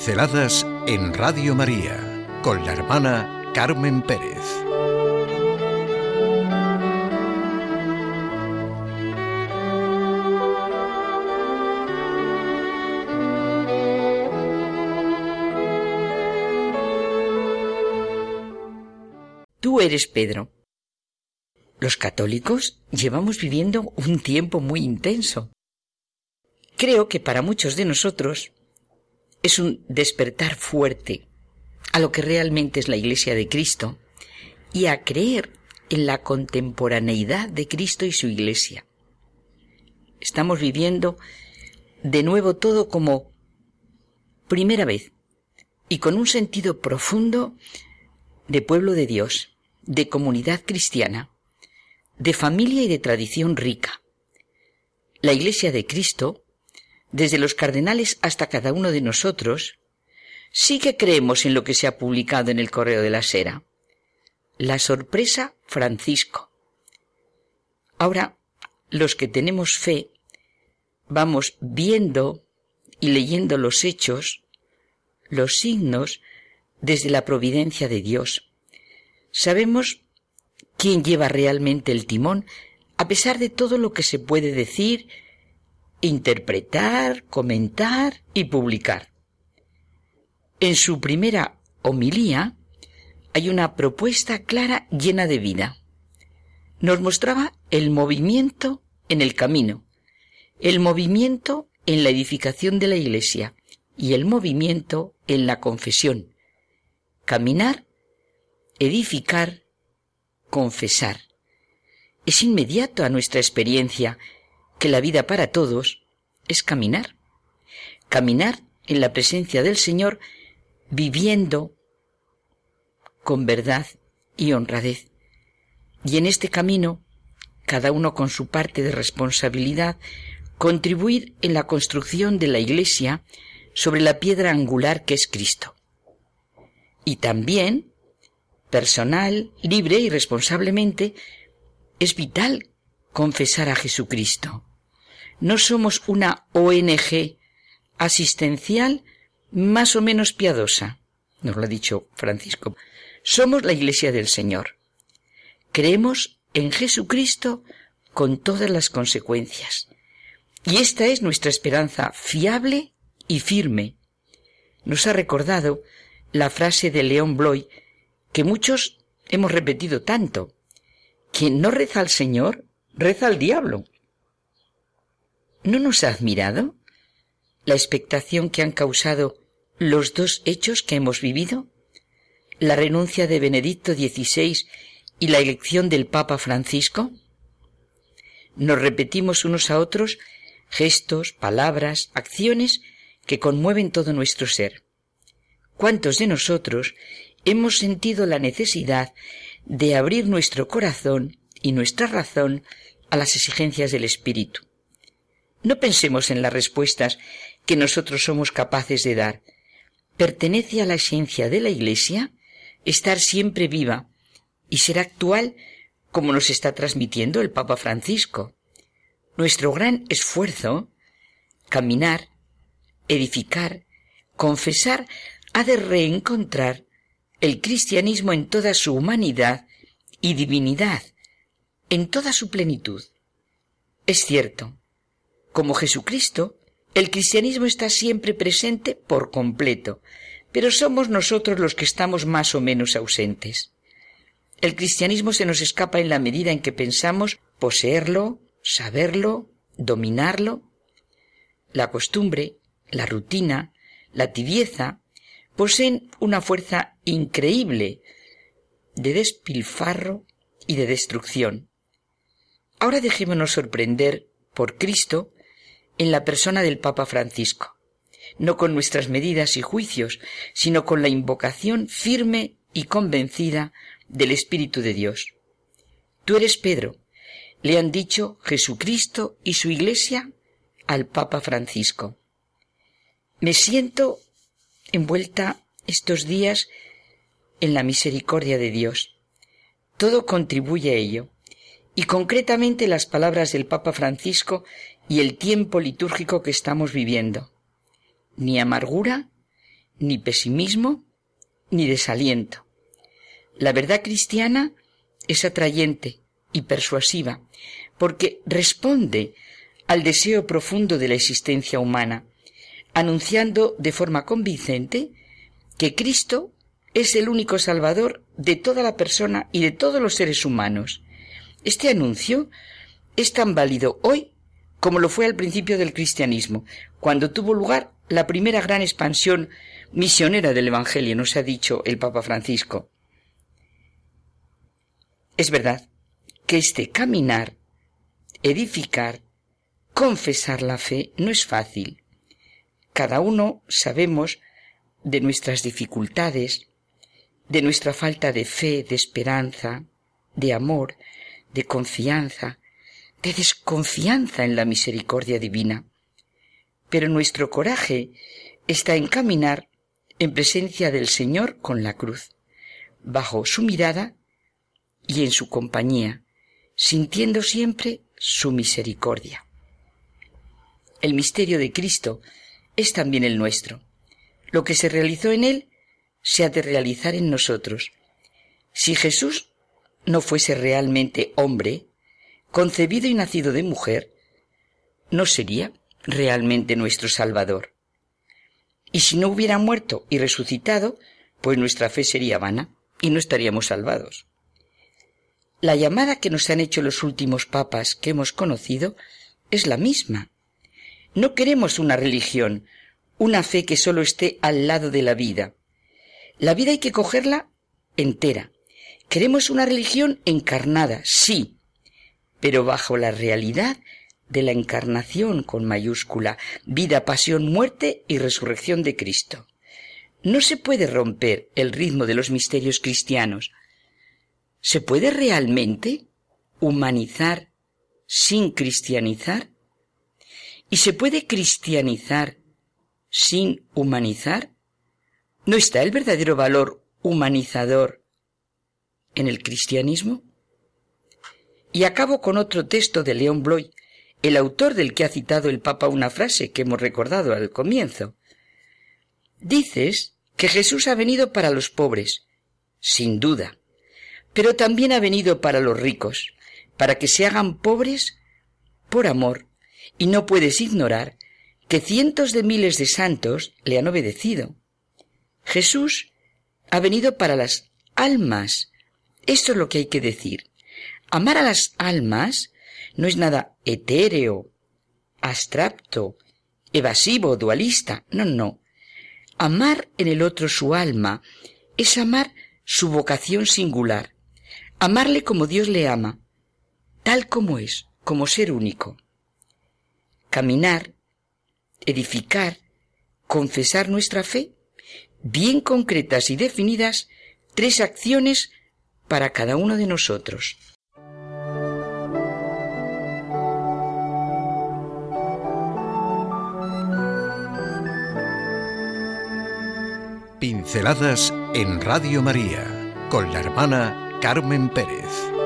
Pinceladas en Radio María con la hermana Carmen Pérez. Tú eres Pedro. Los católicos llevamos viviendo un tiempo muy intenso. Creo que para muchos de nosotros es un despertar fuerte a lo que realmente es la Iglesia de Cristo y a creer en la contemporaneidad de Cristo y su Iglesia. Estamos viviendo de nuevo todo como primera vez y con un sentido profundo de pueblo de Dios, de comunidad cristiana, de familia y de tradición rica. La Iglesia de Cristo desde los cardenales hasta cada uno de nosotros, sí que creemos en lo que se ha publicado en el Correo de la Sera. La sorpresa Francisco. Ahora, los que tenemos fe, vamos viendo y leyendo los hechos, los signos, desde la providencia de Dios. Sabemos quién lleva realmente el timón, a pesar de todo lo que se puede decir interpretar, comentar y publicar. En su primera homilía hay una propuesta clara llena de vida. Nos mostraba el movimiento en el camino, el movimiento en la edificación de la iglesia y el movimiento en la confesión. Caminar, edificar, confesar. Es inmediato a nuestra experiencia que la vida para todos es caminar. Caminar en la presencia del Señor viviendo con verdad y honradez. Y en este camino, cada uno con su parte de responsabilidad, contribuir en la construcción de la Iglesia sobre la piedra angular que es Cristo. Y también, personal, libre y responsablemente, es vital confesar a Jesucristo no somos una ONG asistencial más o menos piadosa, nos lo ha dicho Francisco. Somos la Iglesia del Señor. Creemos en Jesucristo con todas las consecuencias. Y esta es nuestra esperanza fiable y firme. Nos ha recordado la frase de León Bloy que muchos hemos repetido tanto. Quien no reza al Señor, reza al diablo. ¿No nos ha admirado la expectación que han causado los dos hechos que hemos vivido? La renuncia de Benedicto XVI y la elección del Papa Francisco. Nos repetimos unos a otros gestos, palabras, acciones que conmueven todo nuestro ser. ¿Cuántos de nosotros hemos sentido la necesidad de abrir nuestro corazón y nuestra razón a las exigencias del Espíritu? No pensemos en las respuestas que nosotros somos capaces de dar. Pertenece a la esencia de la Iglesia estar siempre viva y ser actual como nos está transmitiendo el Papa Francisco. Nuestro gran esfuerzo, caminar, edificar, confesar, ha de reencontrar el cristianismo en toda su humanidad y divinidad, en toda su plenitud. Es cierto, como Jesucristo, el cristianismo está siempre presente por completo, pero somos nosotros los que estamos más o menos ausentes. El cristianismo se nos escapa en la medida en que pensamos poseerlo, saberlo, dominarlo. La costumbre, la rutina, la tibieza poseen una fuerza increíble de despilfarro y de destrucción. Ahora dejémonos sorprender por Cristo en la persona del Papa Francisco, no con nuestras medidas y juicios, sino con la invocación firme y convencida del Espíritu de Dios. Tú eres Pedro, le han dicho Jesucristo y su Iglesia al Papa Francisco. Me siento envuelta estos días en la misericordia de Dios. Todo contribuye a ello, y concretamente las palabras del Papa Francisco y el tiempo litúrgico que estamos viviendo. Ni amargura, ni pesimismo, ni desaliento. La verdad cristiana es atrayente y persuasiva, porque responde al deseo profundo de la existencia humana, anunciando de forma convincente que Cristo es el único Salvador de toda la persona y de todos los seres humanos. Este anuncio es tan válido hoy como lo fue al principio del cristianismo, cuando tuvo lugar la primera gran expansión misionera del Evangelio, nos ha dicho el Papa Francisco. Es verdad que este caminar, edificar, confesar la fe no es fácil. Cada uno sabemos de nuestras dificultades, de nuestra falta de fe, de esperanza, de amor, de confianza, de desconfianza en la misericordia divina. Pero nuestro coraje está en caminar en presencia del Señor con la cruz, bajo su mirada y en su compañía, sintiendo siempre su misericordia. El misterio de Cristo es también el nuestro. Lo que se realizó en Él se ha de realizar en nosotros. Si Jesús no fuese realmente hombre, concebido y nacido de mujer, no sería realmente nuestro Salvador. Y si no hubiera muerto y resucitado, pues nuestra fe sería vana y no estaríamos salvados. La llamada que nos han hecho los últimos papas que hemos conocido es la misma. No queremos una religión, una fe que solo esté al lado de la vida. La vida hay que cogerla entera. Queremos una religión encarnada, sí, pero bajo la realidad de la encarnación con mayúscula, vida, pasión, muerte y resurrección de Cristo. No se puede romper el ritmo de los misterios cristianos. ¿Se puede realmente humanizar sin cristianizar? ¿Y se puede cristianizar sin humanizar? ¿No está el verdadero valor humanizador en el cristianismo? Y acabo con otro texto de León Bloy, el autor del que ha citado el Papa una frase que hemos recordado al comienzo. Dices que Jesús ha venido para los pobres, sin duda, pero también ha venido para los ricos, para que se hagan pobres por amor, y no puedes ignorar que cientos de miles de santos le han obedecido. Jesús ha venido para las almas. Esto es lo que hay que decir. Amar a las almas no es nada etéreo, abstracto, evasivo, dualista. No, no. Amar en el otro su alma es amar su vocación singular, amarle como Dios le ama, tal como es, como ser único. Caminar, edificar, confesar nuestra fe, bien concretas y definidas, tres acciones para cada uno de nosotros. Pinceladas en Radio María con la hermana Carmen Pérez.